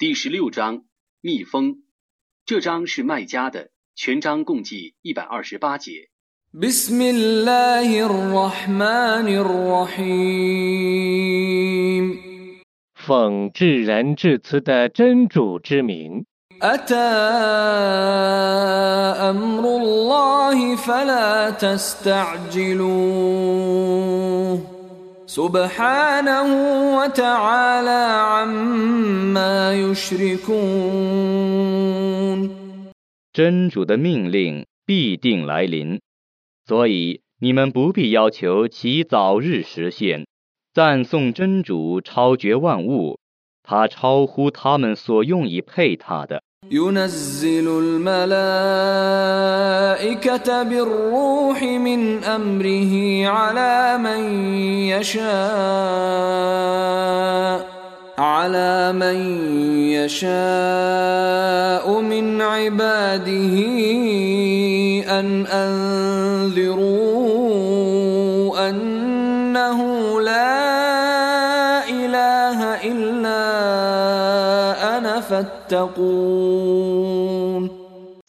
第十六章蜜蜂，这章是卖家的，全章共计一百二十八节。奉至仁至慈的真主之名。سبحانه وتعالى عما يشركون 真主的命令必定来临，所以你们不必要求其早日实现。赞颂真主超绝万物，他超乎他们所用以配他的。 ينزل الملائكة بالروح من أمره على من يشاء على من يشاء من عباده أن أنذروا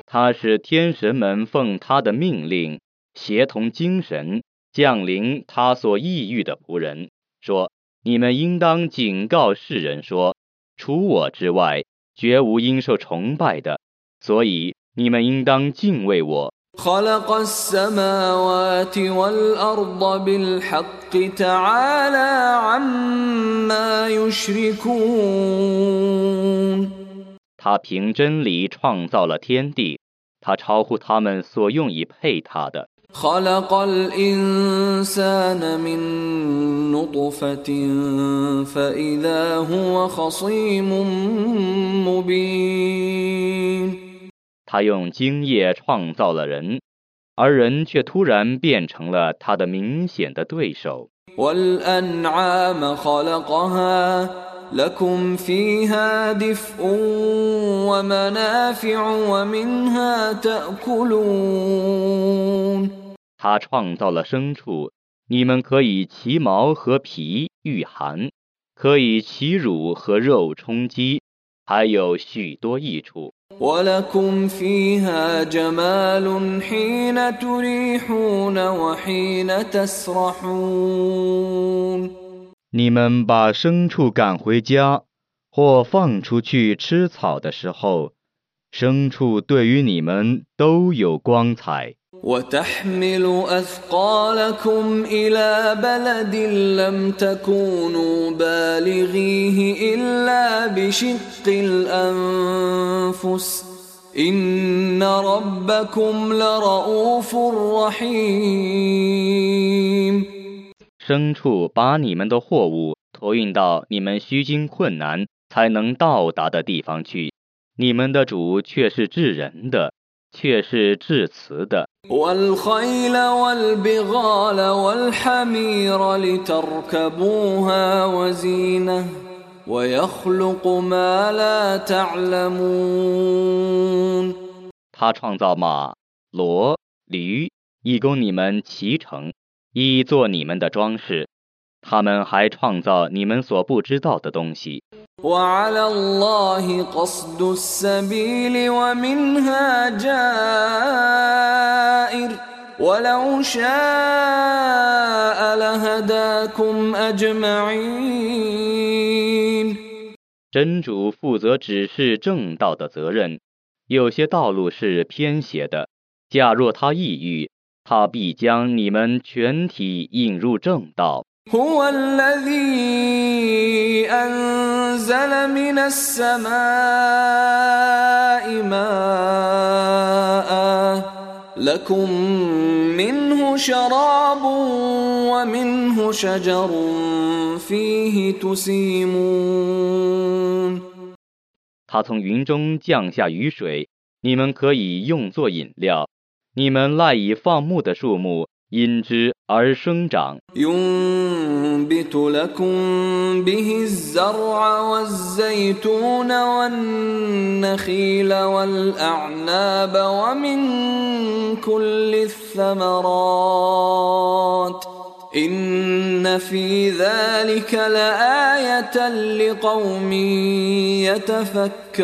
他是天神们奉他的命令，协同精神降临他所抑郁的仆人，说：你们应当警告世人说，除我之外，绝无应受崇拜的，所以你们应当敬畏我。 خلق السماوات والأرض بالحق تعالى عما يشركون 他凭真理创造了天地，他超乎他们所用以配他的。 خلق الإنسان من نطفة فإذا هو خصيم مبين 他用精液创造了人，而人却突然变成了他的明显的对手。 والأنعام خلقها لكم فيها دفء ومنافع ومنها تأكلون 他创造了牲畜，你们可以其毛和皮御寒，可以其乳和肉充饥，还有许多益处。 ولكم فيها جمال حين تريحون وحين تسرحون 你们把牲畜赶回家或放出去吃草的时候，牲畜对于你们都有光彩。 وتحمل أثقالكم إلى بلد لم تكونوا بالغيه إلا بشق الأنفس إن ربكم لرؤوف رحيم 牲畜把你们的货物托运到你们需经困难才能到达的地方去，你们的主却是治人的，却是治慈的。他创造马、骡、驴，以供你们骑乘。以做你们的装饰。他们还创造你们所不知道的东西。 وعلى الله قصد السبيل ومنها جائر ولو شاء لهداكم أجمعين 真主负责指示正道的责任，有些道路是偏斜的。假若他抑郁， 他必将你们全体引入正道。 هو الذي أنزل من السماء ماء لكم منه شراب ومنه شجر فيه تسيمون 他从云中降下雨水，你们可以用作饮料。 你们赖以放牧的树木因之而生长， ينبت لكم به الزرع والزيتون والنخيل والأعناب ومن كل الثمرات إن في ذلك لآية لقوم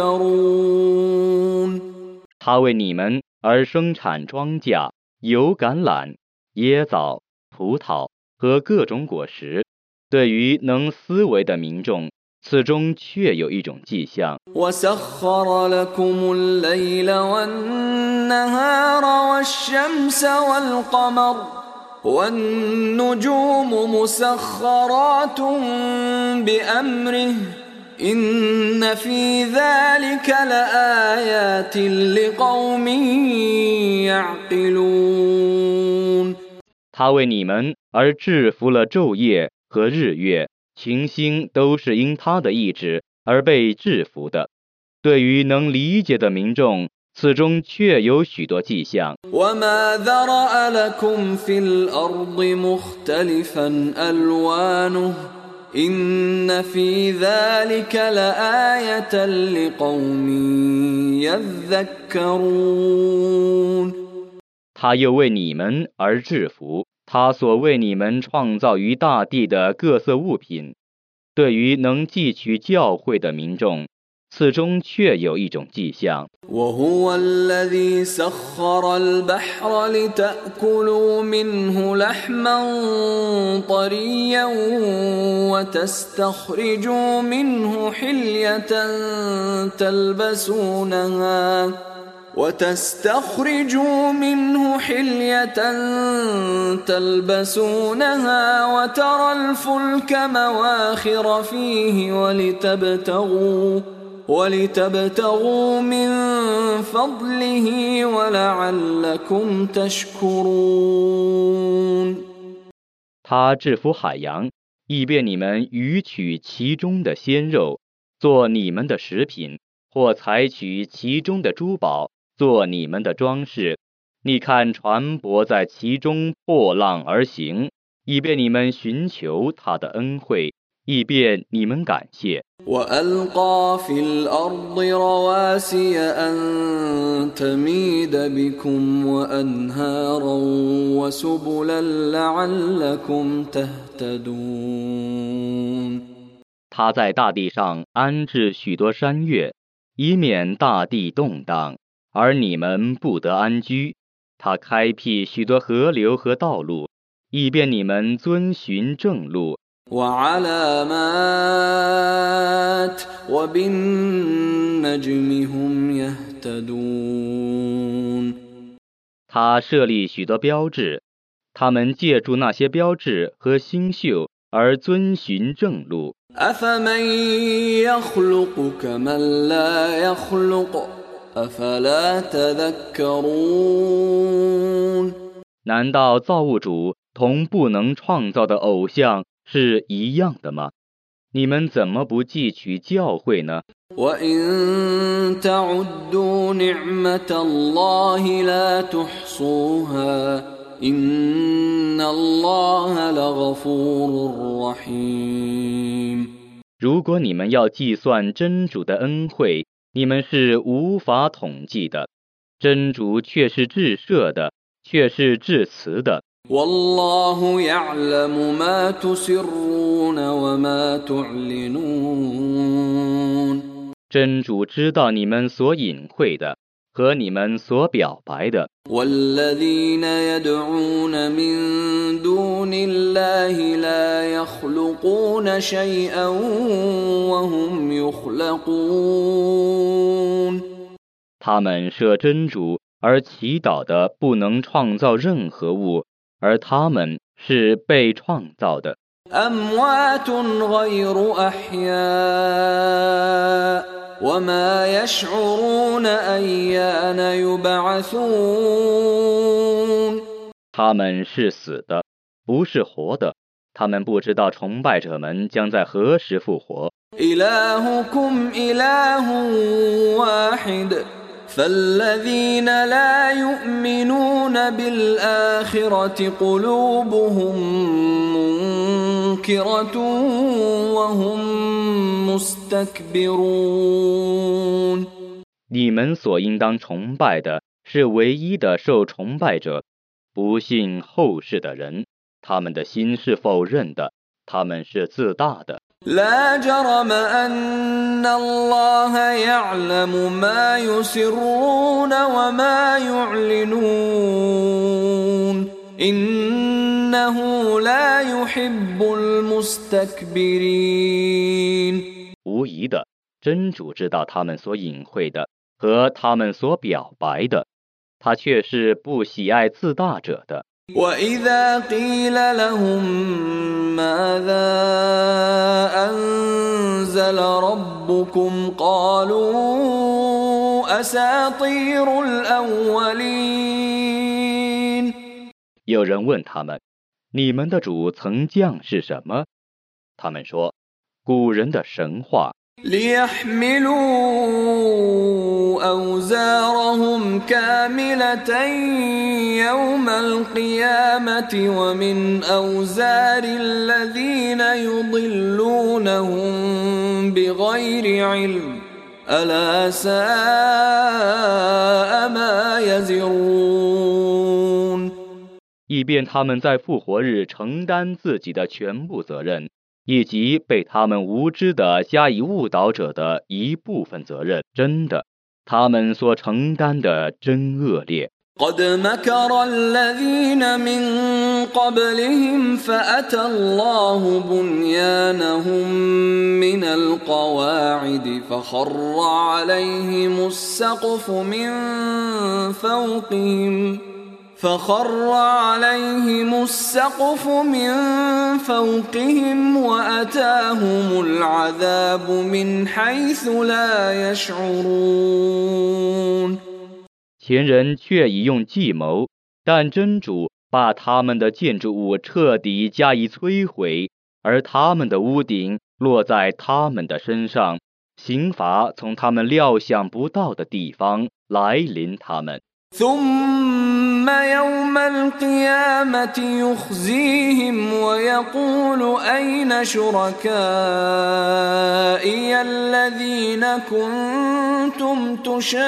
يتفكرون 他为你们 而生产庄稼，油橄榄、椰枣、葡萄和各种果实。对于能思维的民众，此中确有一种迹象。وسخر لكم الليل والنهار والشمس والقمر والنجوم مسخرات بأمره إن في ذلك لآيات لقوم يعقلون 他为你们而制服了昼夜和日月，群星都是因他的意志而被制服的。对于能理解的民众，此中确有许多迹象。 وما ذرأ لكم في الأرض مختلفا ألوانه إن في ذلك لآية لقوم يذكرون 他又为你们而制服，他所为你们创造于大地的各色物品。对于能汲取教诲的民众， 此中确有一种迹象。 وهو الذي سخر البحر لتأكلوا منه لحما طريا وتستخرجوا منه حلية تلبسونها وتستخرجوا منه حلية تلبسونها وترى الفلك مواخر فيه ولتبتغوا ولتبتغوا من فضله ولعلكم تشكرون 他制服海洋，以便你们鱼取其中的鲜肉，做你们的食品，或采取其中的珠宝，做你们的装饰。你看船舶在其中破浪而行，以便你们寻求他的恩惠， 以便你们感谢。 وألقى في الأرض رواسي أن تميد بكم وأنهارا وسبلا لعلكم تهتدون 他在大地上安置许多山岳，以免大地动荡，而你们不得安居。他开辟许多河流和道路，以便你们遵循正路。 وعلامات وبالنجم هم يهتدون 他设立许多标志，他们借助那些标志和星宿而遵循正路。 أفمن يخلق كمن لا يخلق أفلا تذكرون 难道造物主同不能创造的偶像 是一样的吗？你们怎么不记取教诲呢？如果你们要计算真主的恩惠，你们是无法统计的。真主却是至赦的，却是至慈的。والله يعلم ما تسرون وما تعلنون 真主知道你们所隐晦的和你们所表白的。 والذين يدعون من دون الله لا يخلقون شيئا وهم يخلقون 他们设真主而祈祷的不能创造任何物， 而他们是被创造的。 أموات غير أحياء وما يشعرون أيان يبعثون 他们是死的，不是活的。他们不知道崇拜者们将在何时复活。 إلهكم إله واحد فالذين لا يؤمنون بالآخرة قلوبهم منكرة وهم مستكبرون 你们所应当崇拜的是唯一的受崇拜者，不信后世的人， 他们的心是否认的，他们是自大的。 لا جرم أن الله يعلم ما يسرون وما يعلنون إنه لا يحب المستكبرين 无疑的，真主知道他们所隐晦的和他们所表白的，他却是不喜爱自大者的。 وإذا قيل لهم ماذا أنزل ربكم قالوا أساطير الأولين 有人问他们：“你们的主曾降是什么？”他们说：“古人的神话， ليحملوا أوزارهم كاملة يوم القيامة ومن أوزار الذين يضلونهم بغير علم ألا ساء ما يزرون 以便他们在复活日承担自己的全部责任， 以及被他们无知的加以误导者的一部分责任。真的，他们所承担的真恶劣。 قد مكر الذين من قبلهم فأتى الله بنيانهم من القواعد فخر عليهم السقف من فوقهم فخر عليهم السقف من فوقهم وأتاهم العذاب من حيث لا يشعرون 前人却已用计谋，但真主把他们的建筑物彻底加以摧毁，而他们的屋顶落在他们的身上，刑罚从他们料想不到的地方来临他们。 ثم يوم القيامة يخزيهم ويقول أين شركائي الذين كنتم تشاقون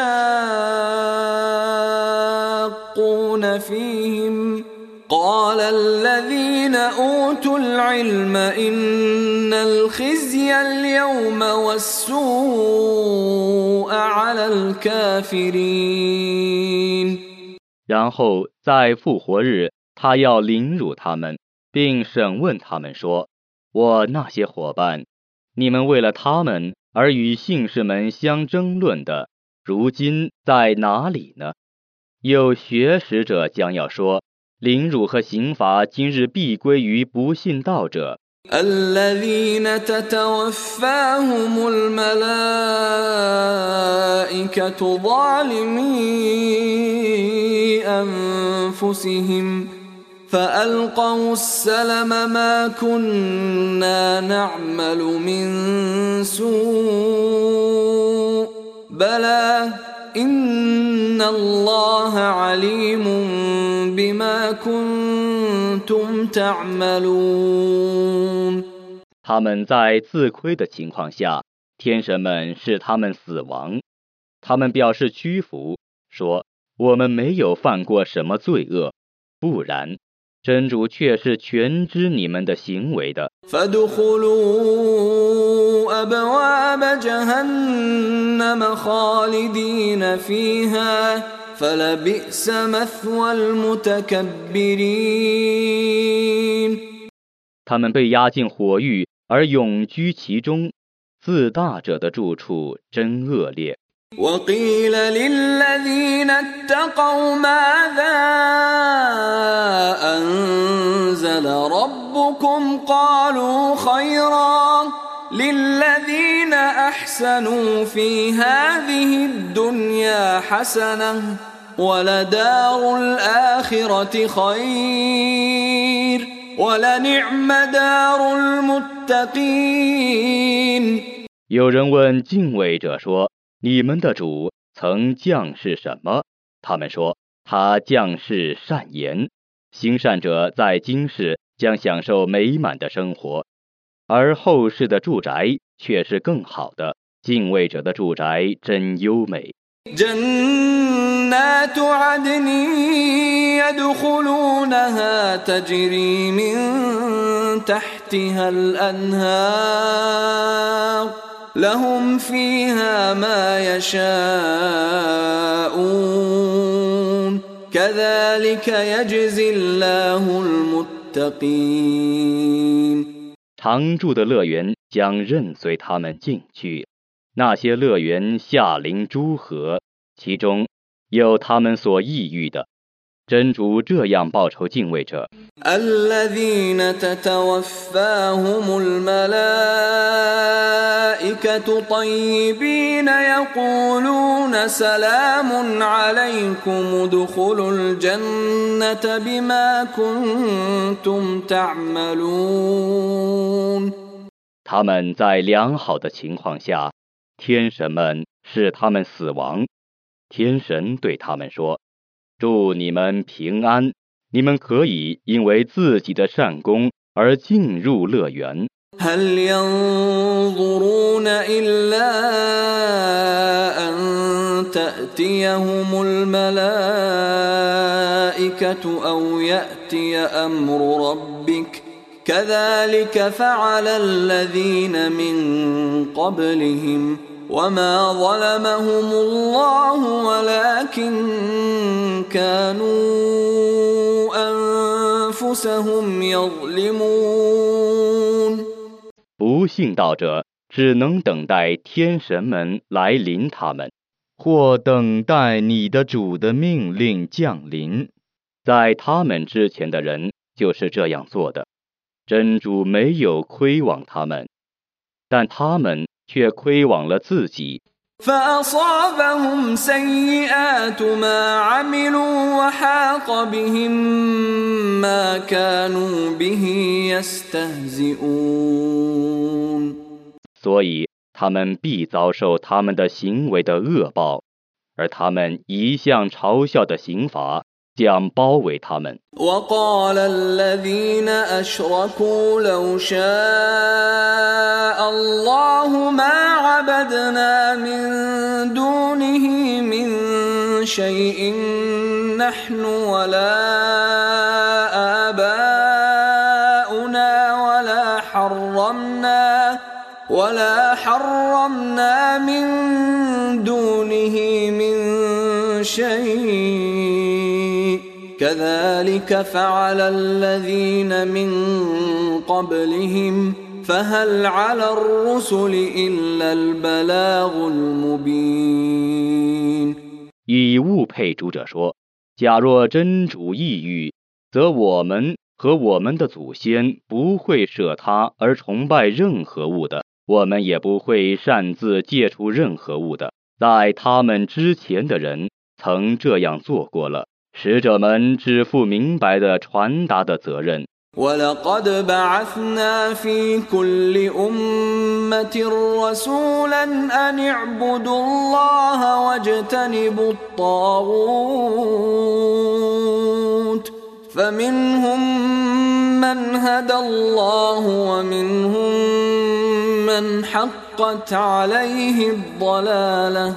فيهم؟ قال الذين أوتوا العلم إن الخزي اليوم والسوء على الكافرين 然后在复活日，他要凌辱他们，并审问他们说：“我那些伙伴，你们为了他们而与信士们相争论的，如今在哪里呢？”有学识者将要说：“ 凌辱和刑罚今日必归于不信道者。” الذين تتوفاهم الملائكة ظالمي أنفسهم فألقوا السلم ما كنا نعمل من سوء بلى إن الله عليم بما كنتم تعملون 他们在自亏的情况下，天神们使他们死亡。他们表示屈服，说：“我们没有犯过什么罪恶，不然， 真主却是全知你们的行为的。他们被押进火狱而永居其中自大者的住处真恶劣。وقيل للذين اتقوا ماذا أنزل ربكم قالوا خيرا للذين أحسنوا في هذه الدنيا حسنة ولدار الآخرة خير ولنعم دار المتقين 有人问敬畏者说：“ 你们的主曾降世什么？”他们说：“他降世善言。行善者在今世将享受美满的生活，而后世的住宅却是更好的。敬畏者的住宅真优美。” جنات عدن يدخلونها تجري من تحتها الأنهار لهم فيها ما يشاءون كذلك يجزي الله المتقين 常住的乐园将任随他们进去，那些乐园下临诸河，其中有他们所抑郁的。 真主这样报仇敬畏者。الذين تتوفاهم الملائكة طيبين يقولون سلام عليكم ادخلوا الجنة بما كنتم تعملون 他们在良好的情况下，天神们使他们死亡。天神对他们说。 祝你们平安！你们可以因为自己的善功而进入乐园。هل ينظرون إلا أن تأتيهم الملائكة أو يأتي أمر ربك كذلك فعل الذين من قبلهم وما ظلمهم الله ولكن كانوا أنفسهم يظلمون 不信道者只能等待天神们来临他们，或等待你的主的命令降临。在他们之前的人就是这样做的，真主没有亏枉他们，但他们 却亏枉了自己。فأصابهم سيئات ما عملوا وحاق بهم ما كانوا به يستهزئون 所以他们必遭受他们的行为的恶报，而他们一向嘲笑的刑罚 将包围他们。وقال الذين أشركوا لو شاء الله ما عبدنا من دونه من شيء نحن ولا آباؤنا ولا حرمنا ولا حرمنا من دونه من شيء كذلك فعل الذين من قبلهم فهل على الرسل إلا البلاغ المبين 以物配主者说：假若真主意欲，则我们和我们的祖先不会舍他而崇拜任何物的，我们也不会擅自戒除任何物的。在他们之前的人曾这样做过了， 使者们只负明白的传达的责任。 ولقد بعثنا في كل أمة رسولا أن اعبدوا الله واجتنبوا الطاغوت فمنهم من هدى الله ومنهم من حقت عليه الضلاله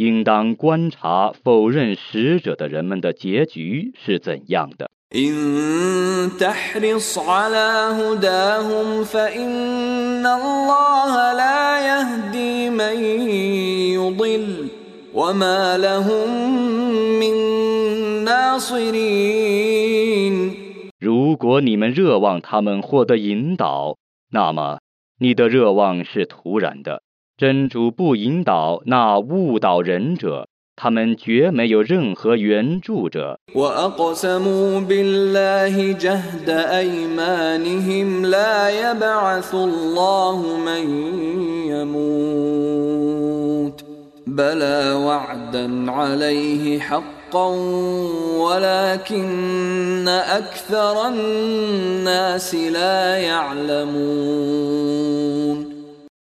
应当观察否认使者的人们的结局是怎样的。如果你们热望他们获得引导，那么你的热望是徒然的。真主不引导那误导人者，他们绝没有任何援助者。 وأقسموا بالله جهد أيمانهم لا يبعث الله من يموت بلى وعدا عليه حقا ولكن اكثر الناس لا يعلمون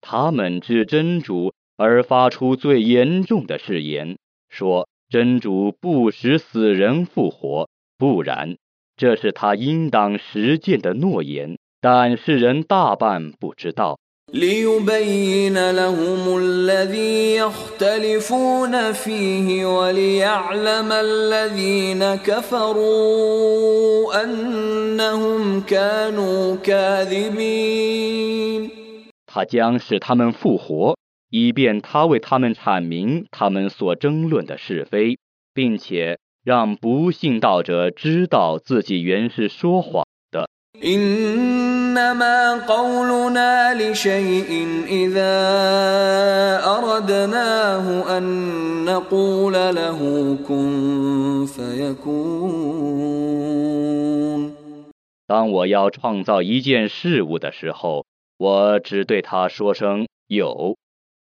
他们指真主而发出最严重的誓言，说真主不使死人复活，不然，这是他应当实践的诺言。但世人大半不知道。ليبين لهم الذي يختلفون فيه وليعلم الذين كفروا أنهم كانوا كاذبين 他将使他们复活，以便他为他们阐明他们所争论的是非，并且让不信道者知道自己原是说谎的。إنما قولنا لشيء إذا أردناه أن نقول له كن فيكون 当我要创造一件事物的时候， 我只对他说声有，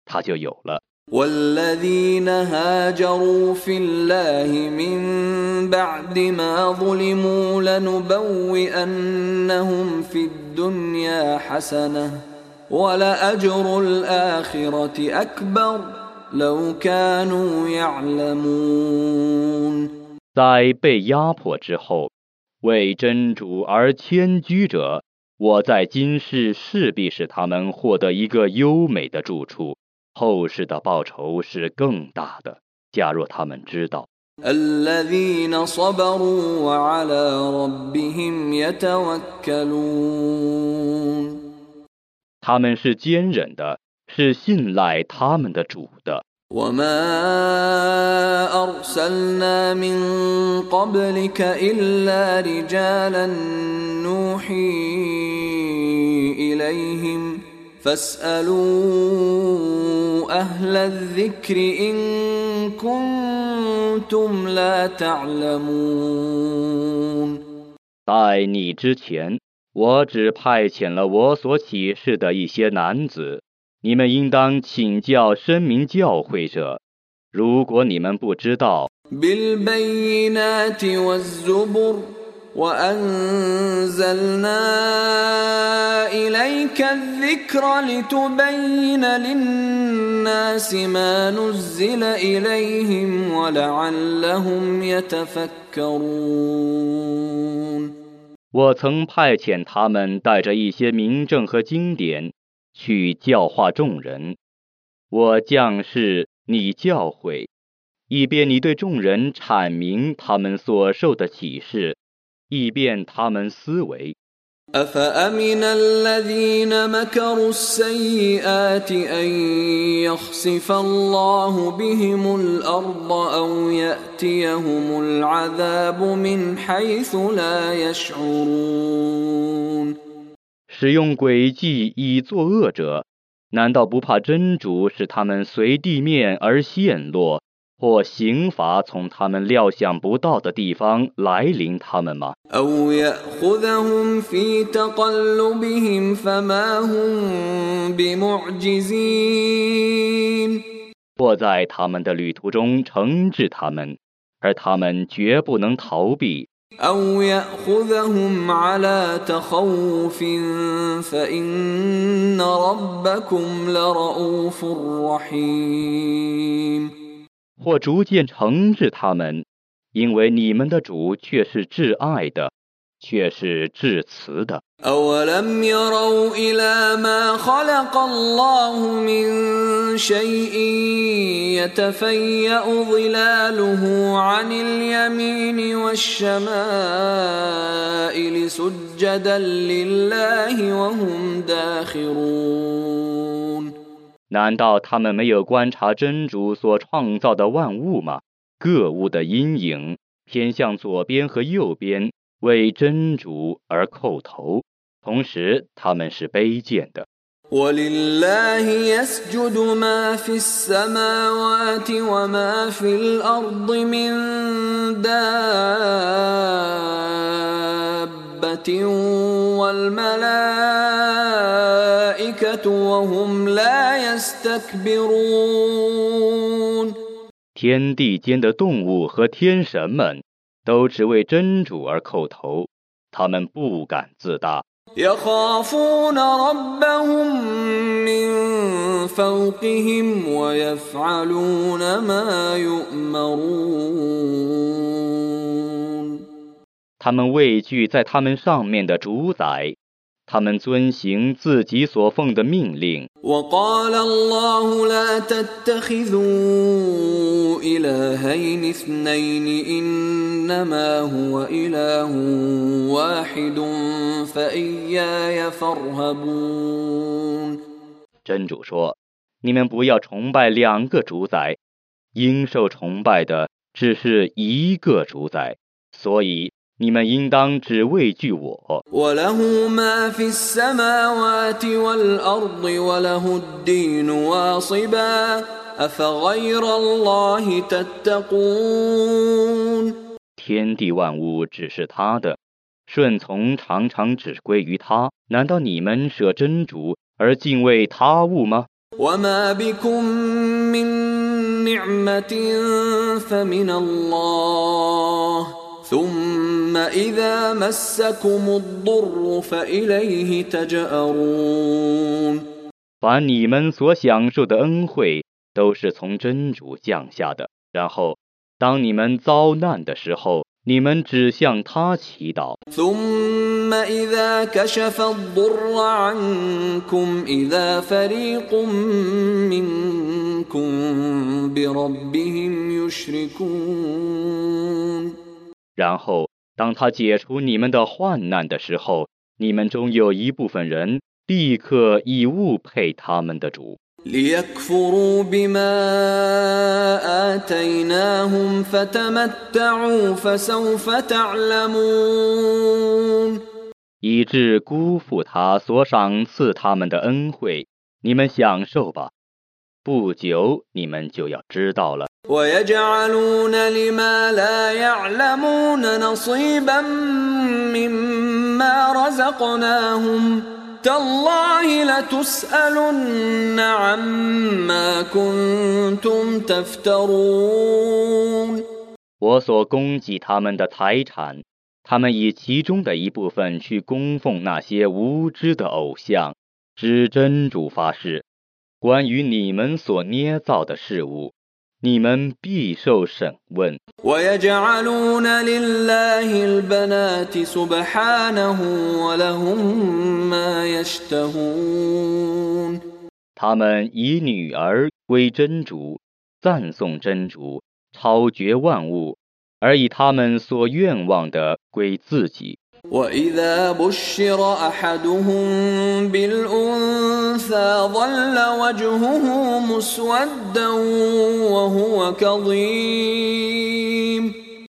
它就有了。والذين هاجروا في الله من بعد ما ظلموا لنبوئنهم في الدنيا حسنة ولأجر الآخرة أكبر لو كانوا يعلمون 在被压迫之后，为真主而迁居者， 我在今世势必使他们获得一个优美的住处。后世的报酬是更大的。假若他们知道，他们是坚忍的，是信赖他们的主的。在你之前，我只派遣了我所启示的一些男子，你们应当请教声明教诲者。如果你们不知道。وأنزلنا إليك الذكر لتبين للناس ما نزل إليهم ولعلهم يتفكرون 我曾派遣他们带着一些名证和经典 去教化众人。我将士你教诲，以便你对众人阐明他们所受的启示。以便他们思维。أفأمن الذين مكروا السيئات أن يخسف الله بهم الأرض أو يأتيهم العذاب من حيث لا يشعرون 使用诡计以作恶者，难道不怕真主使他们随地面而陷落？或刑罚从他们料想不到的地方来临他们吗？或在他们的旅途中惩治他们，而他们绝不能逃避。或逐渐惩治他们，因为你们的主却是挚爱的，却是至慈的。难道他们没有观察真主所创造的万物吗？各物的阴影偏向左边和右边，为真主而叩头，同时他们是卑贱的。天地间的动物和天神们都只为真主而叩头，他们不敢自大。他们畏惧在他们上面的主宰。他们遵行自己所奉的命令。真主说：“你们不要崇拜两个主宰，应受崇拜的只是一个主宰。”所以。你们应当只畏惧我。天地万物只是他的，顺从常常只归于他。难道你们舍真主而敬畏他物吗？把你们所享受的恩惠都是从真主降下的，然后当你们遭难的时候，你们只向他祈祷。然后，当他解除你们的患难的时候，你们中有一部分人立刻以物配他们的主，以致辜负他所赏赐他们的恩惠。你们享受吧，不久你们就要知道了。我所供给他们的财产，他们以其中的一部分去供奉那些无知的偶像，指真主发誓，关于你们所捏造的事物。你们必受审问。他们以女儿归真主，赞颂真主，超绝万物，而以他们所愿望的归自己。وإذا بشر أحدهم بالأنثى ظل وجهه مسودا وهو كظيم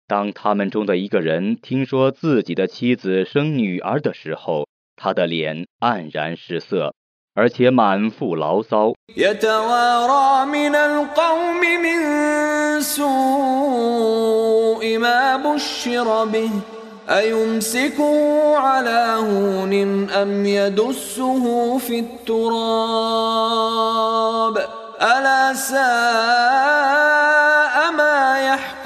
当他们中的一个人听说自己的妻子生女儿的时候，他的脸黯然失色，而且满腹牢骚。 يتوارى من القوم من سوء ما بشر به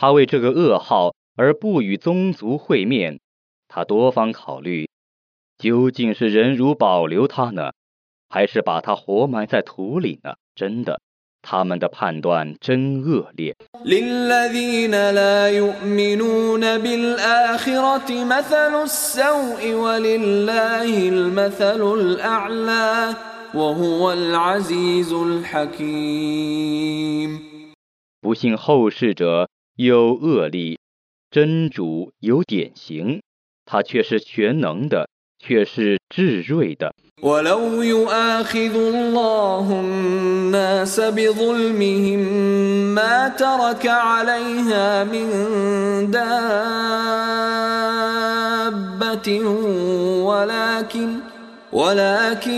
他为这个噩耗而不与宗族会面，他多方考虑，究竟是忍辱保留他呢，还是把他活埋在土里呢？真的。 他们的判断真恶劣。不幸后世者有恶例，真主有典型，他却是全能的，却是智睿的。ولو يؤاخذ الله الناس بظلمهم ما ترك عليها من دابة ولكن ولكن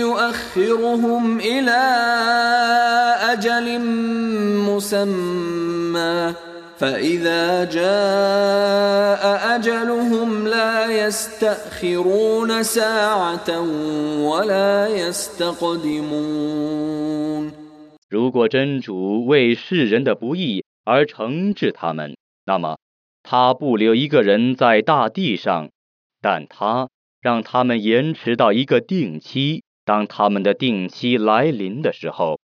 يؤخرهم إلى أجل مسمى فإذا جاء أجلهم لا يستأخرون ساعة ولا يستقدمون 如果真主为世人的不义而惩治他们，那么他不留一个人在大地上，但他让他们延迟到一个定期。当他们的定期来临的时候，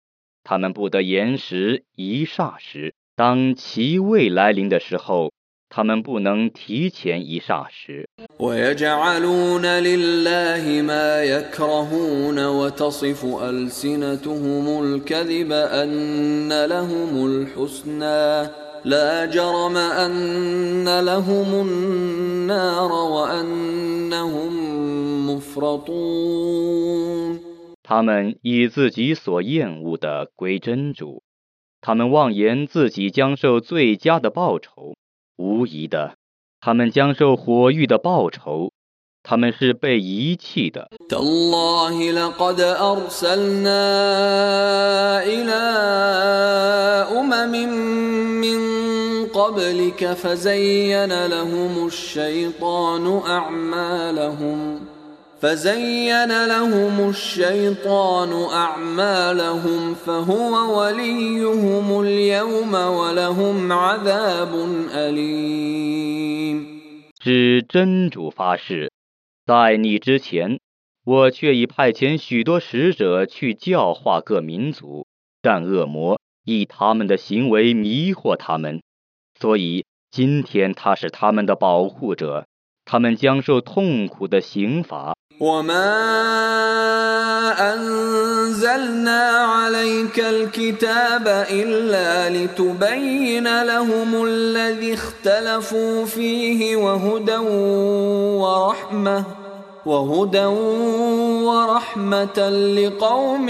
他们不得延时一霎时； 当其未来临的时候，他们不能提前一霎时。ويجعلون لله ما يكرهون وتصف ألسنتهم الكذب أن لهم الحسنى لا جرم أن لهم النار وأنهم مفرطون 他们以自己所厌恶的归真主， 他们妄言自己将受最佳的报酬。无疑的，他们将受火狱的报酬。他们是被遗弃的。فزين لهم الشيطان أعمالهم فهو وليهم اليوم ولهم عذاب أليم 是真主发誓，在你之前，我却已派遣许多使者去教化各民族，但恶魔以他们的行为迷惑他们，所以今天他是他们的保护者，他们将受痛苦的刑罚。 وما أنزلنا عليك الكتاب إلا لتبين لهم الذي اختلفوا فيه وهدى ورحمة وهدى ورحمة لقوم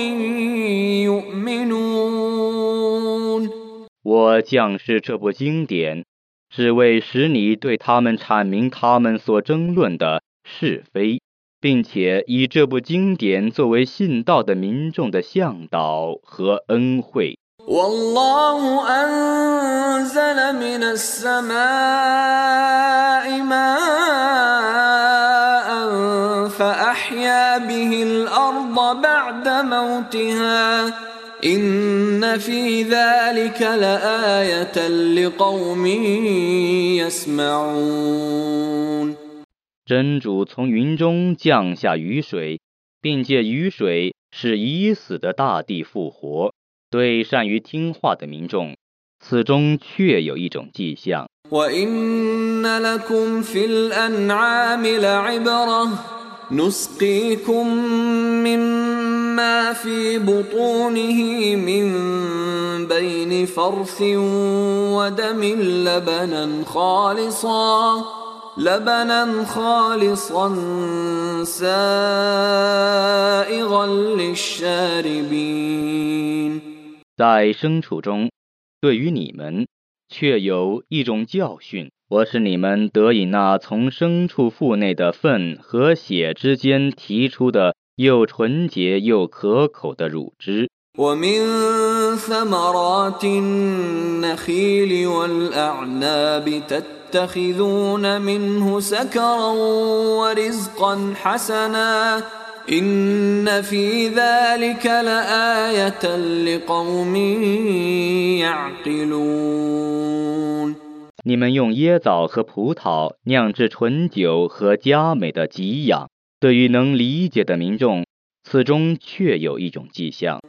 يؤمنون 我降世这部经典，是为使你对他们阐明他们所争论的是非。 并且以这部经典作为信道的民众的向导和恩惠。والله أنزل من السماء ماء فأحيا به الأرض بعد موتها إن في ذلك لآية لقوم يسمعون 真主从云中降下雨水，并借雨水使已死的大地复活。对善于听话的民众，此中确有一种迹象。在牲畜中，对于你们却有一种教训。我是你们得以那从牲畜腹内的粪和血之间提出的又纯洁又可口的乳汁。تتخذون منه سكرا ورزقا حسنا إن في ذلك لآية لقوم يعقلون 你们用椰枣和葡萄酿制醇酒和佳美的给养，对于能理解的民众 此中确有一种迹象。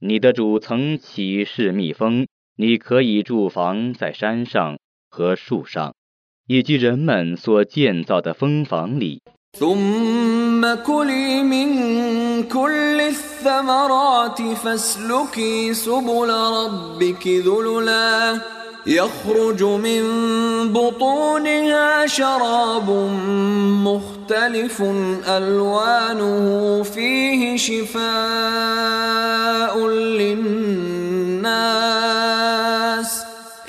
你的主曾启示蜜蜂，你可以住房在山上和树上，以及人们所建造的蜂房里。ثم كلي من كل الثمرات فاسلكي سبل ربك ذللا. يخرج من بطونها شراب مختلف ألوانه فيه شفاء للناس.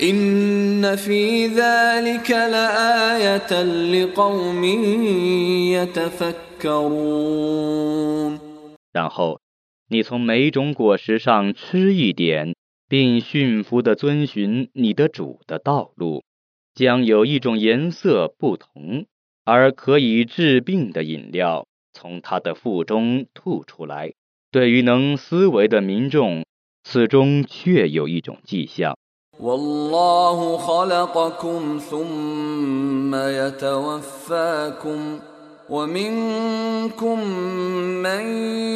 إن في ذلك لآية لقوم يتفكرون 然后，你从每种果实上吃一点， 并驯服地遵循你的主的道路，将有一种颜色不同而可以治病的饮料从他的腹中吐出来。对于能思维的民众，此中确有一种迹象。 ومنكم من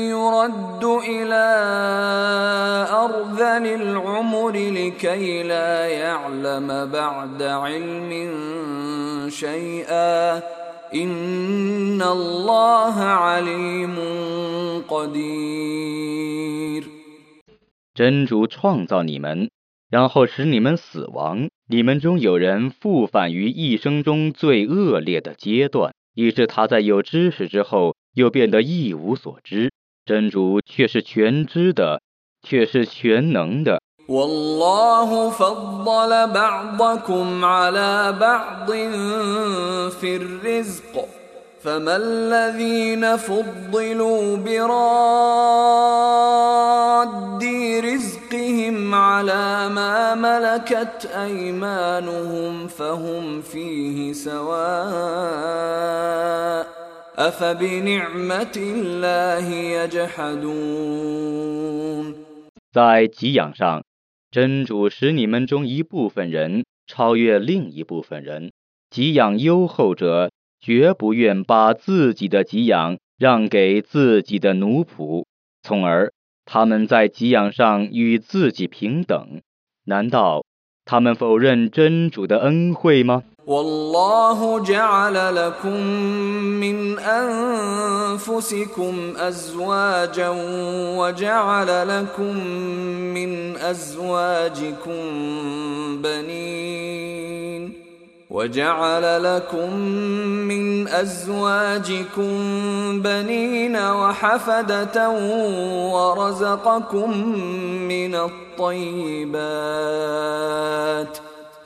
يرد إلى أرذل العمر لكي لا يعلم بعد علم شيئا إن الله عليم قدير 真主创造你们， 然后使你们死亡。你们中有人复返于一生中最恶劣的阶段。以致他在有知识之后又变得一无所知，真主却是全知的，却是全能的。فما الذين فضلوا براد رزقهم على ما ملكت ايمانهم فهم فيه سواء افبنعمه الله يجحدون 在给养上，真主使你们中一部分人超越另一部分人，给养优厚者。 绝不愿把自己的给养让给自己的奴仆，从而他们在给养上与自己平等。难道他们否认真主的恩惠吗？وجعل لكم من ازواجكم بنين وحفده ورزقكم من الطيبات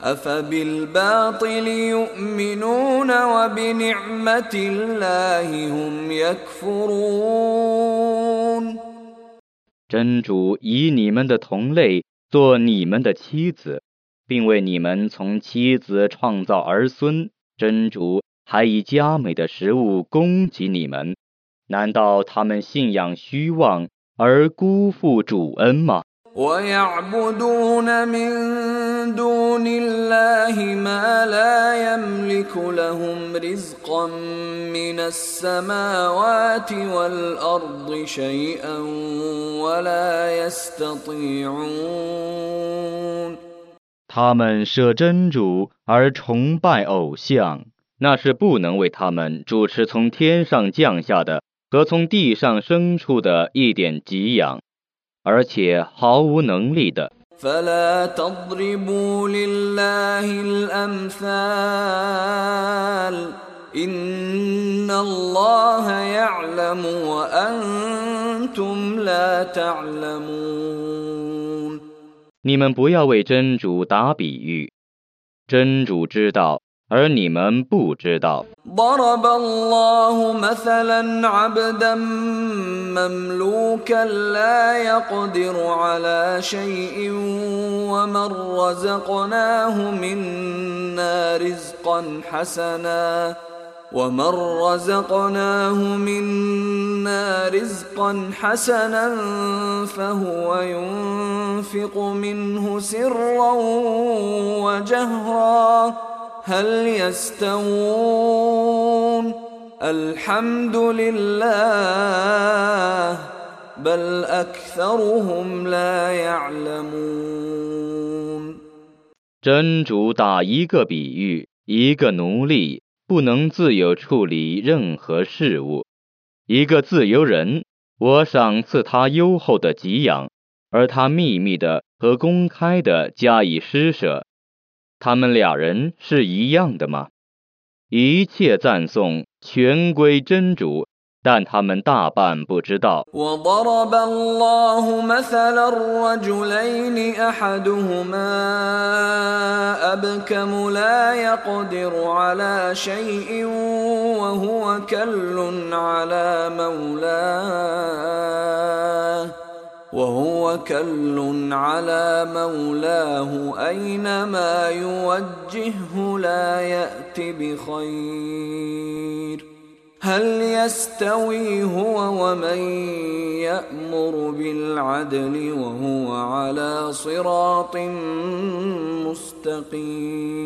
افبالباطل يؤمنون وبنعمه الله هم يكفرون 真主以你们的同类做你们的妻子。 并为你们从妻子创造儿孙，真主还以佳美的食物供给你们，难道他们信仰虚妄而辜负主恩吗？他们舍真主而崇拜偶像，那是不能为他们主持从天上降下的和从地上生出的一点给养，而且毫无能力的。你们不要为真主打比喻，真主知道，而你们不知道。ضرب الله مثلا عبدا مملوكا لا يقدر على شيء ومن رزقناه منا رزقا حسنا ومن رزقناه منا رزقا حسنا فهو ينفق منه سرا وجهرا هل يستوون الحمد لله بل اكثرهم لا يعلمون 真主打一个比喻，一个奴隶 不能自由处理任何事物。一个自由人，我赏赐他优厚的给养，而他秘密的和公开的加以施舍。他们俩人是一样的吗？一切赞颂全归真主。但他们大半不知道。وضرب الله مثلا الرجلين أحدهما أبكم لا يقدر على شيء وهو كل على مولاه وهو كل على مولاه أينما يوجهه لا يأت بخير هل يستوي هو ومن يأمر بالعدل وهو على صراط مستقيم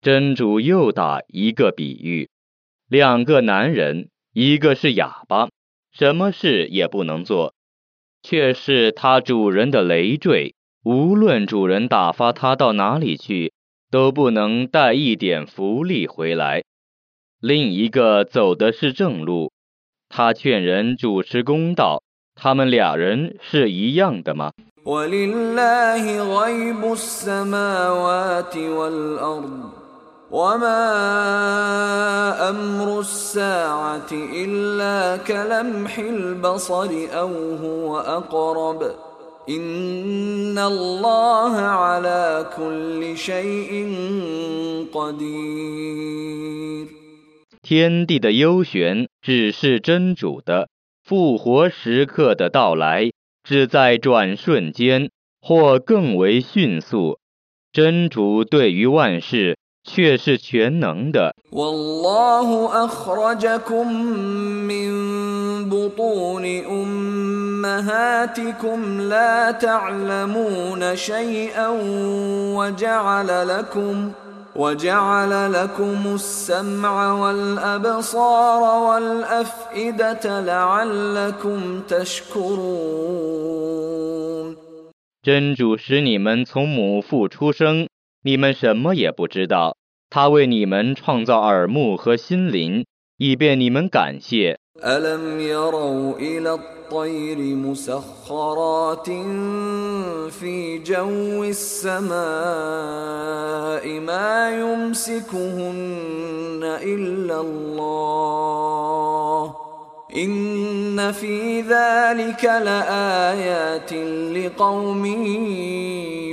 真主又打一个比喻，两个男人，一个是哑巴，什么事也不能做，却是他主人的累赘，无论主人打发他到哪里去，都不能带一点福利回来。 另一个走的是正路，他劝人主持公道，他们俩人是一样的吗？ ولله غيب السماوات والأرض وما أمر الساعة إلا كلمح البصر أو هو أقرب إن الله على كل شيء قدير 天地的幽玄只是真主的，复活时刻的到来只在转瞬间，或更为迅速。真主对于万事却是全能的。 والله أخرجكم من بطون أمهاتكم لا تعلمون شيئا وجعل لكم وجعل لكم السمع والأبصار والأفئدة لعلكم تشكرون 真主使你们从母腹出生，你们什么也不知道。他为你们创造耳目和心灵，以便你们感谢。 ألم يروا إلى الطير مسخرات في جو السماء ما يمسكهن إلا الله إن في ذلك لآيات لقوم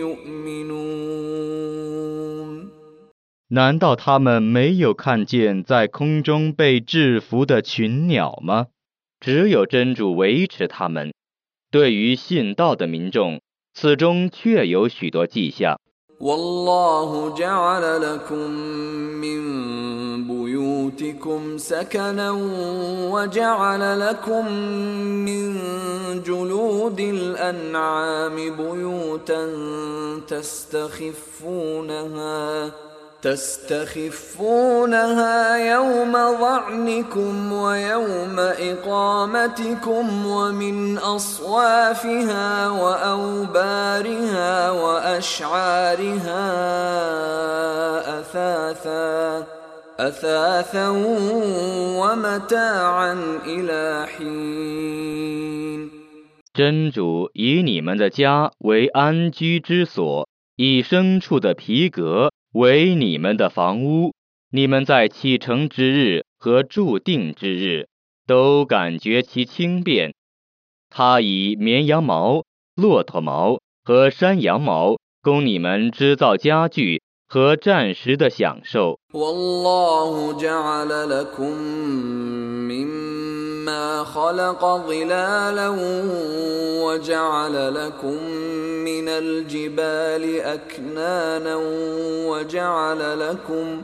يؤمنون 难道他们没有看见在空中被制服的群鸟吗？ 只有真主维持他们。对于信道的民众，此中确有许多迹象。 والله جعل لكم من بيوتكم سكنا وجعل لكم من جلود الأنعام بيوتا تستخفونها تستخفونها يوم ظعنكم ويوم إقامتكم ومن أصوافها وأوبارها وأشعارها أثاثا أثاثا ومتاعا إلى حين 真主以你们的家为安居之所，以牲畜的皮革 为你们的房屋。你们在启程之日和注定之日，都感觉其轻便。他以绵羊毛、骆驼毛和山羊毛供你们织造家具和暂时的享受。مما خلق ظلالا وجعل لكم من الجبال أكنانا وجعل لكم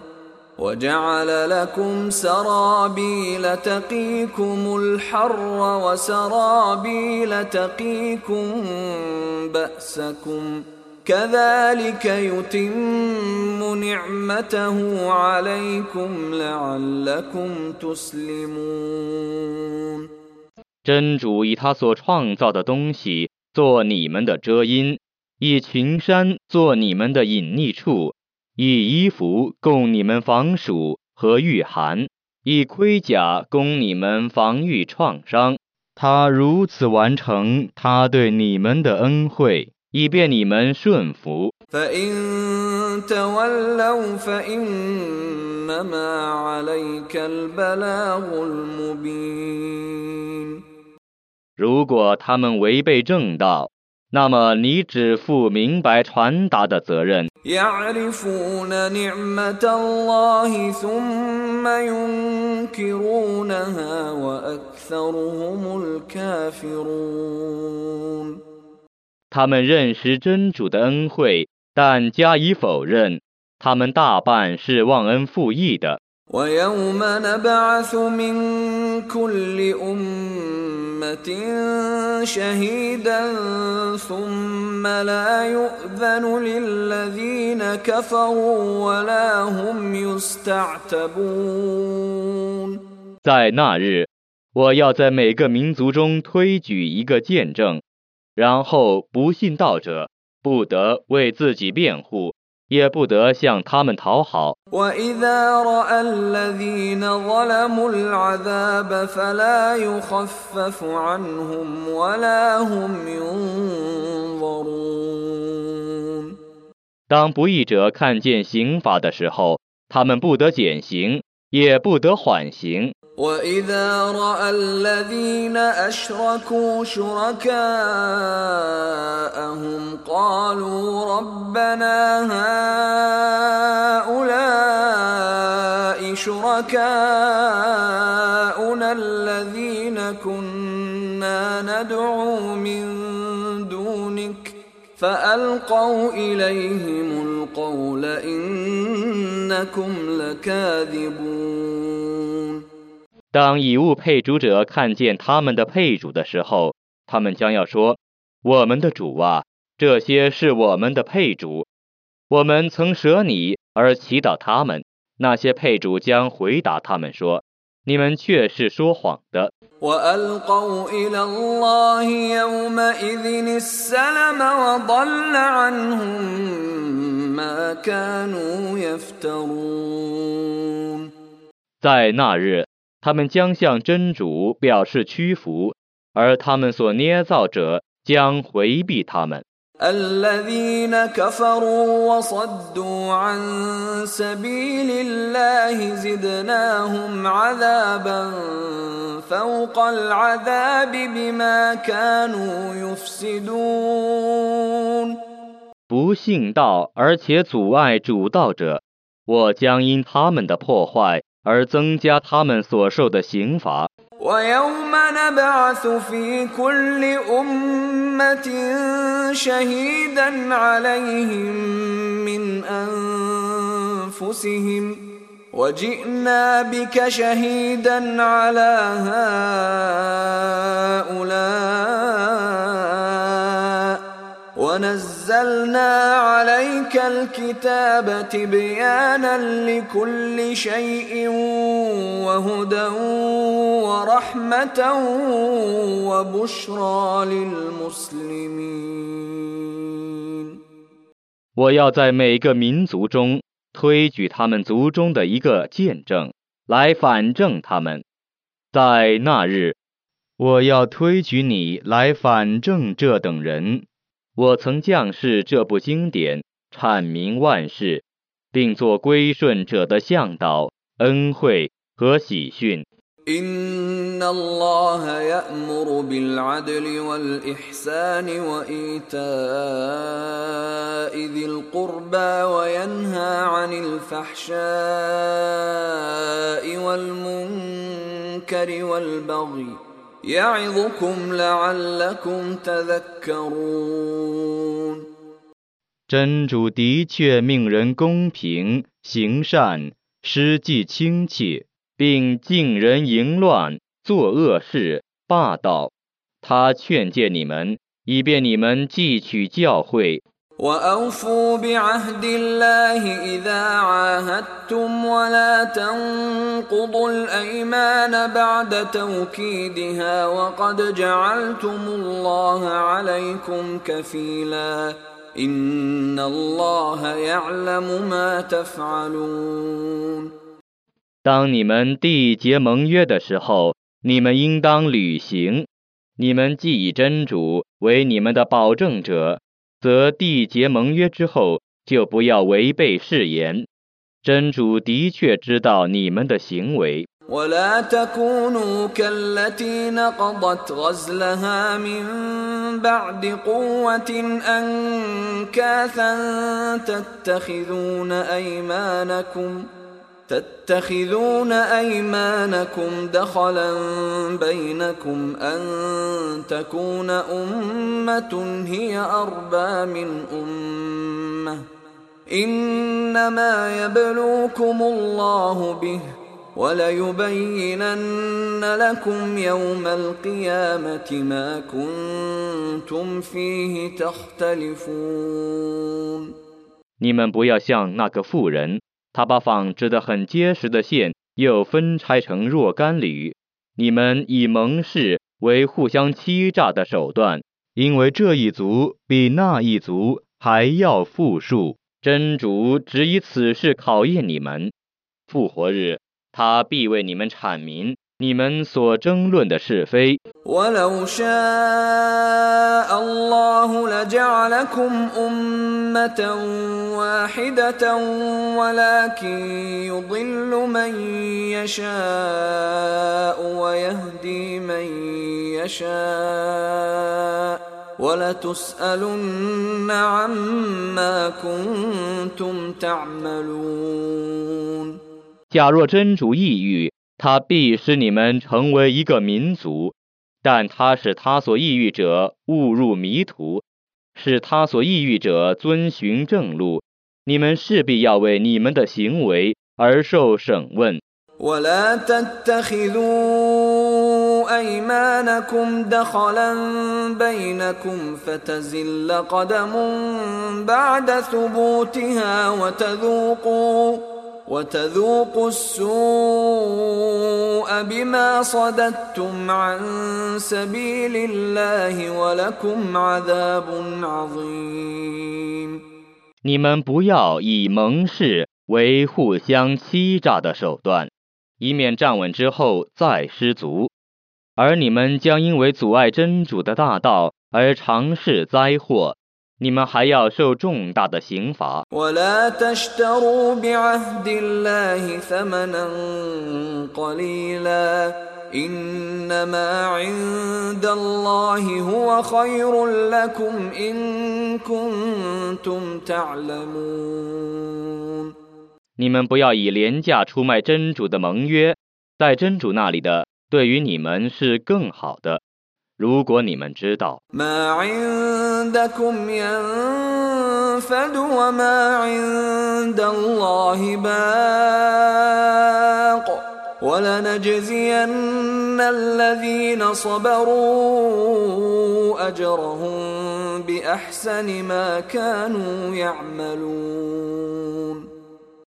وجعل لكم سرابيل تقيكم الحر وسرابيل تقيكم بأسكم كذلك يتم نعمته عليكم لعلكم تسلمون 真主以他所创造的东西做你们的遮阴，以群山做你们的隐匿处，以衣服供你们防暑和御寒，以盔甲供你们防御创伤。他如此完成他对你们的恩惠， 以便你们顺服。如果他们违背正道那么你只负明白传达的责任。他们认识真主的恩惠，但加以否认。他们大半是忘恩负义的。 ويوم نبعث من كل أمة شهيدا ثم لا يؤذن للذين كفروا ولا هم يستعتبون 在那日，我要在每个民族中推举一个见证， 然后不信道者不得为自己辩护也不得向他们讨好。当不义者看见刑罚的时候他们不得减刑也不得缓刑。وإذا رأى الذين أشركوا شركاءهم قالوا ربنا هؤلاء شركاؤنا الذين كنا ندعو من دونك فألقوا إليهم القول إنكم لكاذبون 当以物配主者看见他们的配主的时候，他们将要说，我们的主啊，这些是我们的配主，我们曾舍你而祈祷他们，那些配主将回答他们说，你们却是说谎的。在那日。他们将向真主表示屈服，而他们所捏造者将回避他们。 الذين كفروا وصدوا عن سبيل الله زدناهم عذابا فوق العذاب بما كانوا يفسدون 不信道而且阻碍主道者，我将因他们的破坏 而增加他们所受的刑罚。 ويوم نبعث في كل أمة شهيدا عليهم من أنفسهم وجئنا بك شهيدا على هؤلاء ونزلنا عليك الكتاب تبيانا لكل شيء وهدى ورحمة وبشرى للمسلمين 我要在每个民族中推举他们族中的一个见证，来反证他们。在那日，我要推举你来反证这等人。 我曾降示这部经典，阐明万事，并做归顺者的向导、恩惠和喜讯。 إن الله يأمر بالعدل والإحسان وإيتاء ذي القربى وينهى عن الفحشاء والمنكر والبغي يعظكم لعلكم تذكرون 真主的确命人公平、行善、施济亲戚，并禁人淫乱、作恶事、霸道。他劝诫你们，以便你们汲取教诲。وأوفوا بعهد الله إذا عاهدتم ولا تنقضوا الأيمان بعد توكيدها وقد جعلتم الله عليكم كفيلا إن الله يعلم ما تفعلون 当你们缔结盟约的时候，你们应当履行。你们既以真主为你们的保证者， 则缔结盟约之后，就不要违背誓言。真主的确知道你们的行为。 ولا تكونوا كالتي نقضت غزلها من بعد قوة أنكاثا تتخذون أيمانكم تتخذون أيمانكم دخلا بينكم أن تكون أمة هي أربى من أمة إنما يبلوكم الله به وليبينن لكم يوم القيامة ما كنتم فيه تختلفون 你们不要像那个妇人， 他把纺织的很结实的线又分拆成若干缕。你们以盟誓为互相欺诈的手段，因为这一族比那一族还要富庶。真主只以此事考验你们。复活日。他必为你们阐明你们所争论的是非。ولو شاء الله لجعلكم أمة واحدة ولكن يضل من يشاء ويهدي من يشاء ولتسألن عما كنتم تعملون 假若真主意欲， 他必使你们成为一个民族；但他使他所意欲者误入迷途，使他所意欲者遵循正路。你们势必要为你们的行为而受审问。وتذوقوا السوء بما صددتم عن سبيل الله ولكم عذاب عظيم 你们不要以盟誓为互相欺诈的手段，以免站稳之后再失足，而你们将因为阻碍真主的大道而尝试灾祸。 你们还要受重大的刑罚。你们不要以廉价出卖真主的盟约在真主那里的对于你们是更好的。如果你们知道，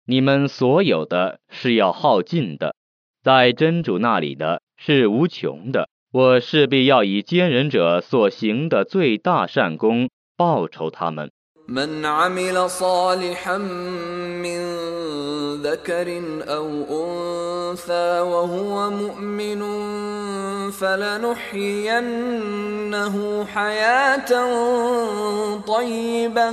你们所有的是要耗尽的，在真主那里的是无穷的。我势必要以奸人者所行的最大善功报酬他们。من عمل صالحا من ذكر أو أنثى وهو مؤمن فلنحيينه حياة طيبة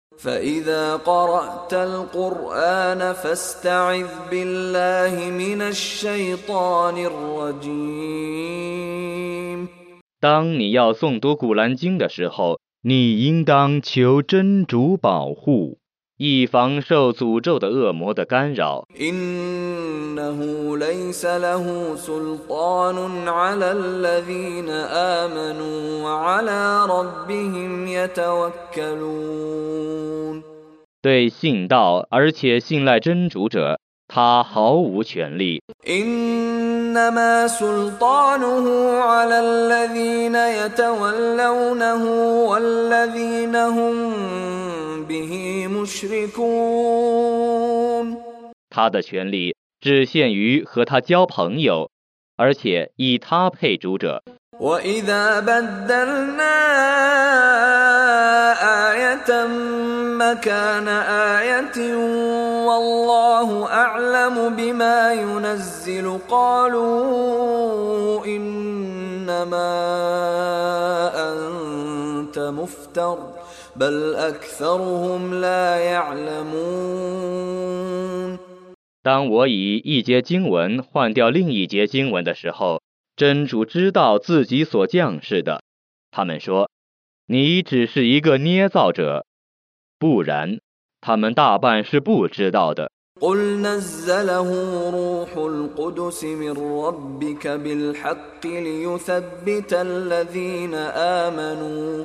当你要诵读古兰经的时候，你应当求真主保护。以防受诅咒的恶魔的干扰。对信道而且信赖真主者，他毫无权利。他的权利只限于和他交朋友，而且以他配主者。 مكان آية والله أعلم بما ينزل قالوا إنما أنت مفتر بل أكثرهم لا يعلمون 当我以一节经文换掉另一节经文的时候，真主知道自己所降世的。他们说：“你只是一个捏造者。”不然，他们大半是不知道的。 قل نزله روح القدس من ربك بالحق ليثبت الذين آمنوا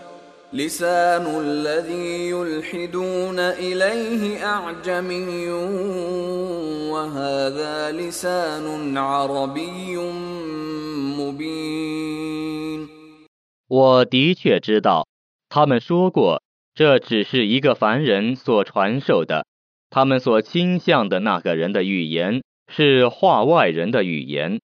لسان الذي يلحدون إليه أعجمي وهذا لسان عربي مبين 我的确知道，他们说过，这只是一个凡人所传授的，他们所倾向的那个人的语言是化外人的语言，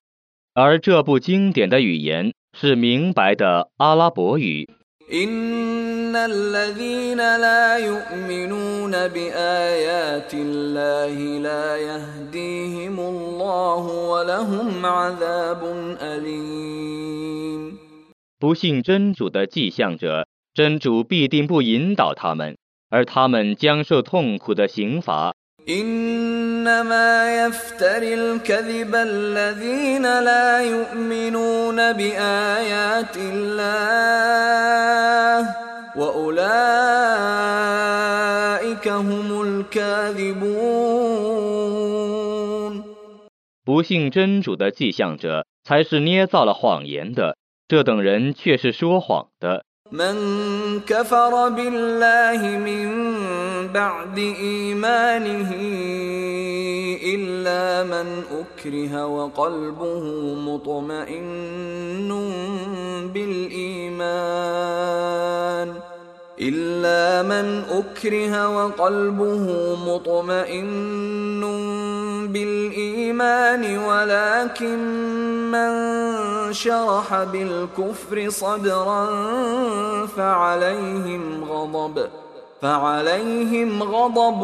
而这部经典的语言是明白的阿拉伯语。 إن الذين لا يؤمنون بآيات الله لا يهديهم الله ولهم عذاب أليم 不信真主的迹象者，真主必定不引导他们，而他们将受痛苦的刑罚。 إنما يفتري الكذب الذين لا يؤمنون بآيات الله وأولئك هم الكاذبون 不信真主的迹象者，才是捏造了谎言的，这等人却是说谎的。 من كفر بالله من بعد إيمانه إلا من أكره وقلبه مطمئن بالإيمان. إلا من أكره وقلبه مطمئن بالإيمان ولكن من شرح بالكفر صدرا فعليهم غضب فعليهم غضب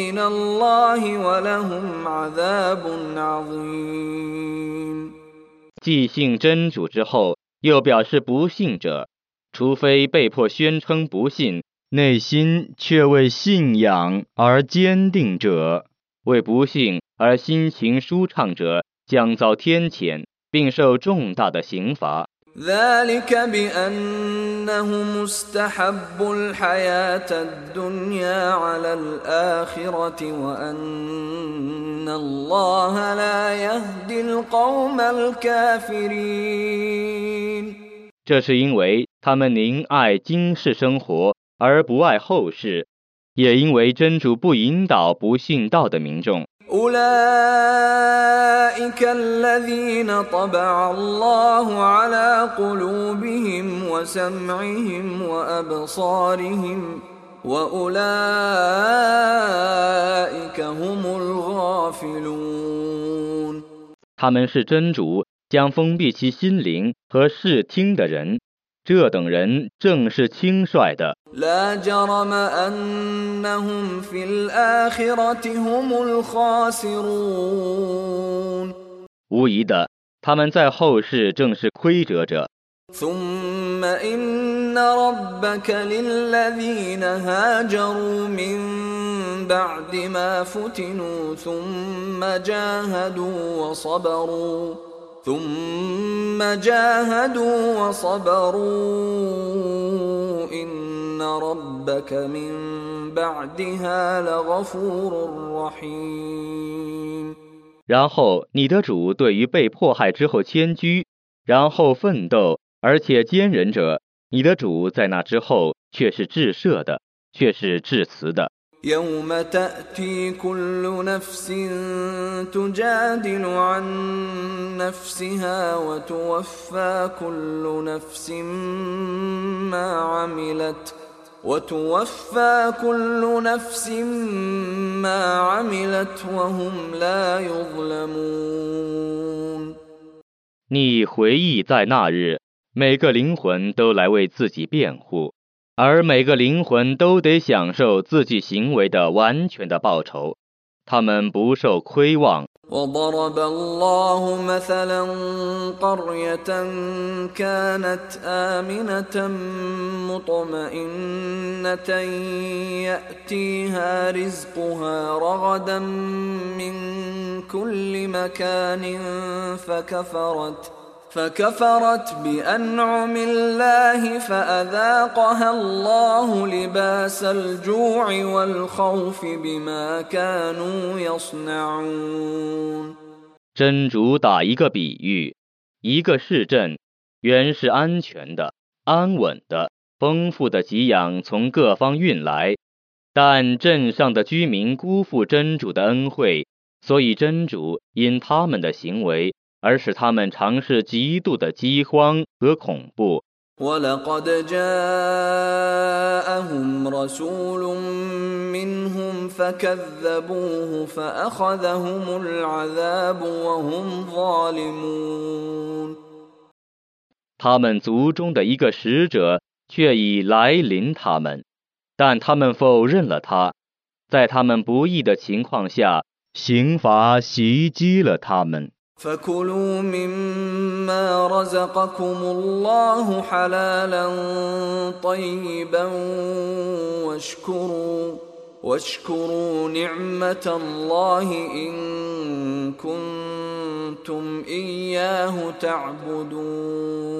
من الله ولهم عذاب عظيم 既信真主之后，又表示不信者， 除非被迫宣称不信，内心却为信仰而坚定者，为不信而心情舒畅者，将遭天谴，并受重大的刑罚。 ذلك بأنهم استحبوا الحياة الدنيا على الآخرة وأن الله لا يهدي القوم الكافرين 这是因为 他们宁爱今世生活而不爱后世，也因为真主不引导不信道的民众。 أولئك الذين طبع الله على قلوبهم وسمعهم وأبصارهم وأولئك هم الغافلون 他们是真主将封闭其心灵和视听的人， 这等人正是轻率的。 لا جرم أنهم في الآخرة هم الخاسرون 无疑的，他们在后世正是亏折者。 ثم إن ربك للذين هاجروا من بعد ما فتنوا ثم جاهدوا وصبروا ثم جاهدوا وصبروا إن ربك من بعدها لغفور رحيم 然后你的主对于被迫害之后迁居，然后奋斗而且坚忍者，你的主在那之后却是至赦的。 却是致辞的。 يوم تأتي كل نفس تجادل عن نفسها وتوفى كل نفس ما عملت وتوفى كل نفس ما عملت وهم لا يظلمون 你回忆在那日，每个灵魂都来为自己辩护， 而每个灵魂都得享受自己行为的完全的报酬，他们不受亏望。 وضرب الله مثلا قرية كانت آمنة مطمئنة يأتيها رزقها رغدا من كل مكان فكفرت فكفرت بأنعم الله فأذاقها الله لباس الجوع والخوف بما كانوا يصنعون 真主打一个比喻，一个市镇原是安全的、安稳的、丰富的给养从各方运来，但镇上的居民辜负真主的恩惠，所以真主因他们的行为 而使他们尝试极度的饥荒和恐怖。 ولقد جاءهم رسول منهم فكذبوه فأخذهم العذاب وهم ظالمون 他们族中的一个使者却已来临他们，但他们否认了他，在他们不义的情况下，刑罚袭击了他们。 فكلوا مما رزقكم الله حلالا طيبا واشكروا واشكروا نعمة الله إن كنتم إياه تعبدون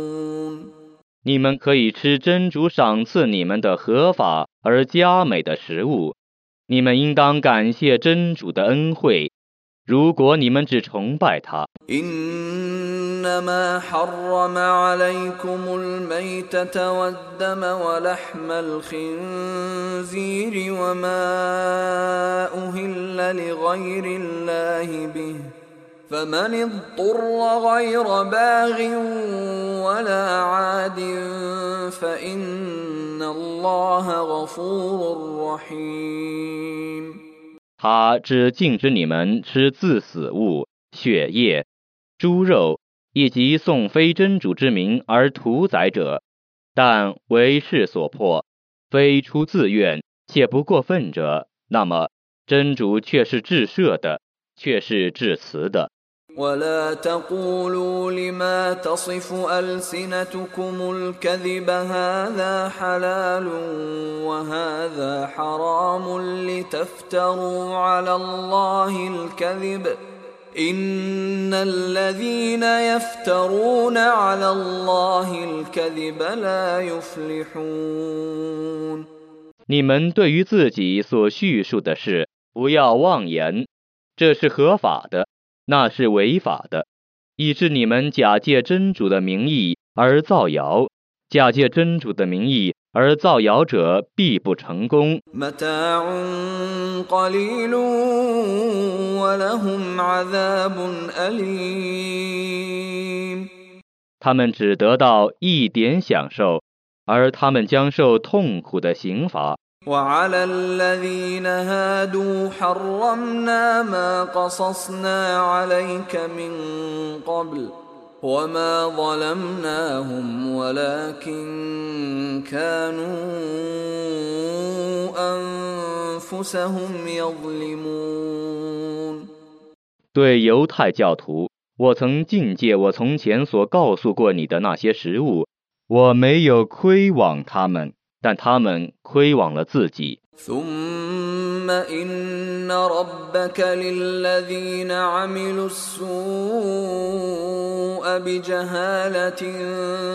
你们可以吃真主赏赐你们的合法而佳美的食物，你们应当感谢真主的恩惠。 如果你们只崇拜他， إنما حرم عليكم الميتة والدم ولحم الخنزير وما أهل لغير الله به فمن اضطر غير باغ ولا عاد فإن الله غفور رحيم 他只禁止你们吃自死物、血液、猪肉以及送非真主之名而屠宰者，但为事所迫，非出自愿且不过分者，那么真主却是至赦的，却是至慈的。ولا تقولوا لما تصف ألسنتكم الكذب هذا حلال وهذا حرام لتفتروا على الله الكذب إن الذين يفترون على الله الكذب لا يفلحون 你们对于自己所叙述的事，不要妄言，这是合法的， 那是违法的。以致你们假借真主的名义而造谣。假借真主的名义而造谣者必不成功。他们只得到一点享受而他们将受痛苦的刑罚。وعلى الذين هادوا حرمنا ما قصصنا عليك من قبل وما ظلمناهم ولكن كانوا أنفسهم يظلمون 对犹太教徒，我曾禁戒我从前所告诉过你的那些食物，我没有亏枉他们， 但他们亏枉了自己。 ثم إن ربك للذين عملوا السوء بجهالة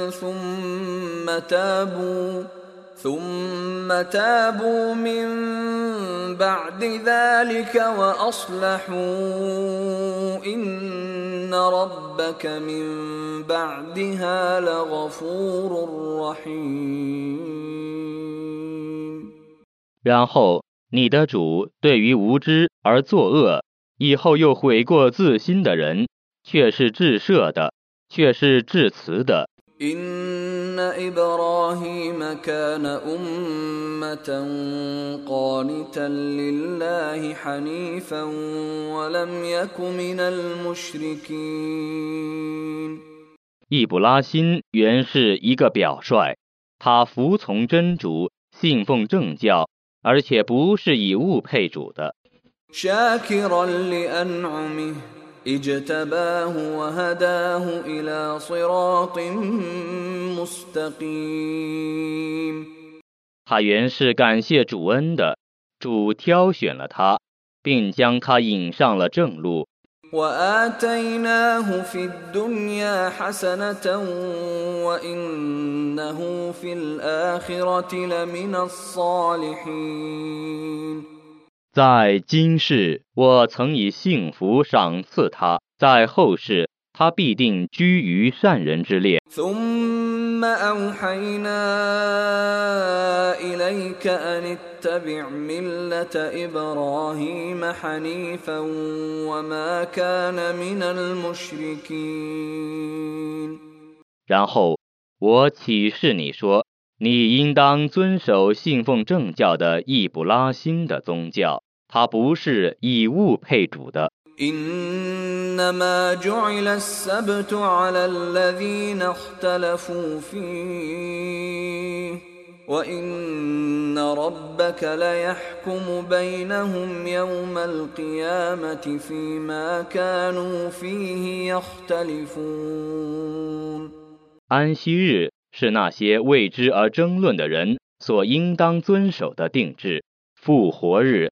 ثم تابوا ثم تابوا من بعد ذلك وأصلحوا إن ربك من بعدها لغفور رحيم 然后你的主对于无知而作恶，以后又悔过自新的人，却是至赦的，却是至慈的。 إن إبراهيم كان أمة قانتا لله حنيفا ولم يك من المشركين 易卜拉欣原是一个表率，他服从真主，信奉正教，而且不是以物配主的。 شاكرا لأنعمه اجتباه وهداه إلى صراط مستقيم 他原是感谢主恩的，主挑选了他，并将他引上了正路。 وآتيناه في الدنيا حسنة وإنه في الآخرة لمن الصالحين 在今世，我曾以幸福赏赐他；在后世，他必定居于善人之列。 ثم أوحينا إليك أن اتبع ملة إبراهيم حنيفا وما كان من المشركين 然后，我启示你说，你应当遵守信奉正教的易卜拉欣的宗教， 他不是以物配主的。 إنما جعل السبت على الذين اختلفوا فيه وإن ربك ليحكم بينهم يوم القيامة فيما كانوا فيه يختلفون 安息日是那些为之而争论的人所应当遵守的定制。复活日，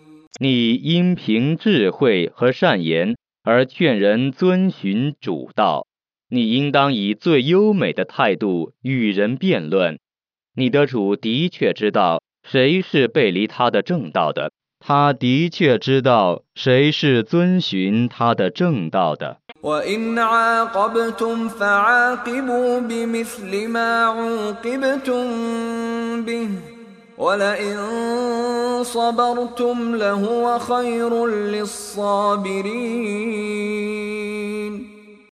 你应凭智慧和善言而劝人遵循主道。你应当以最优美的态度与人辩论。你的主的确知道谁是背离他的正道的，他的确知道谁是遵循他的正道的。 وإن عاقبتم فعاقبوا بمثل ما عوقبتم به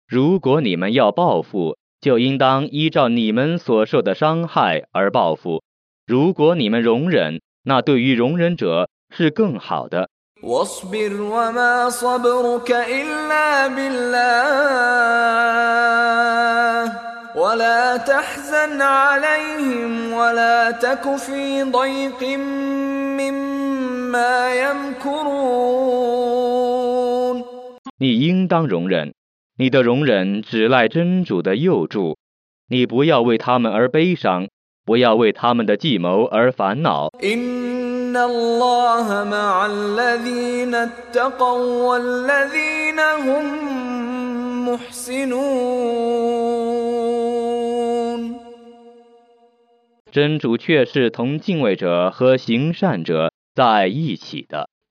如果你们要报复，就应当依照你们所受的伤害而报复；如果你们容忍，那对于容忍者是更好的。 واصبر وما صبرك إلا بالله ولا تحزن عليهم ولا تك في ضيق مما يمكرون 你应当容忍，你的容忍只赖真主的佑助。你不要为他们而悲伤，不要为他们的计谋而烦恼。 إن الله مع الذين اتقوا والذين هم محسنون 真主却是同敬畏者和行善者在一起的。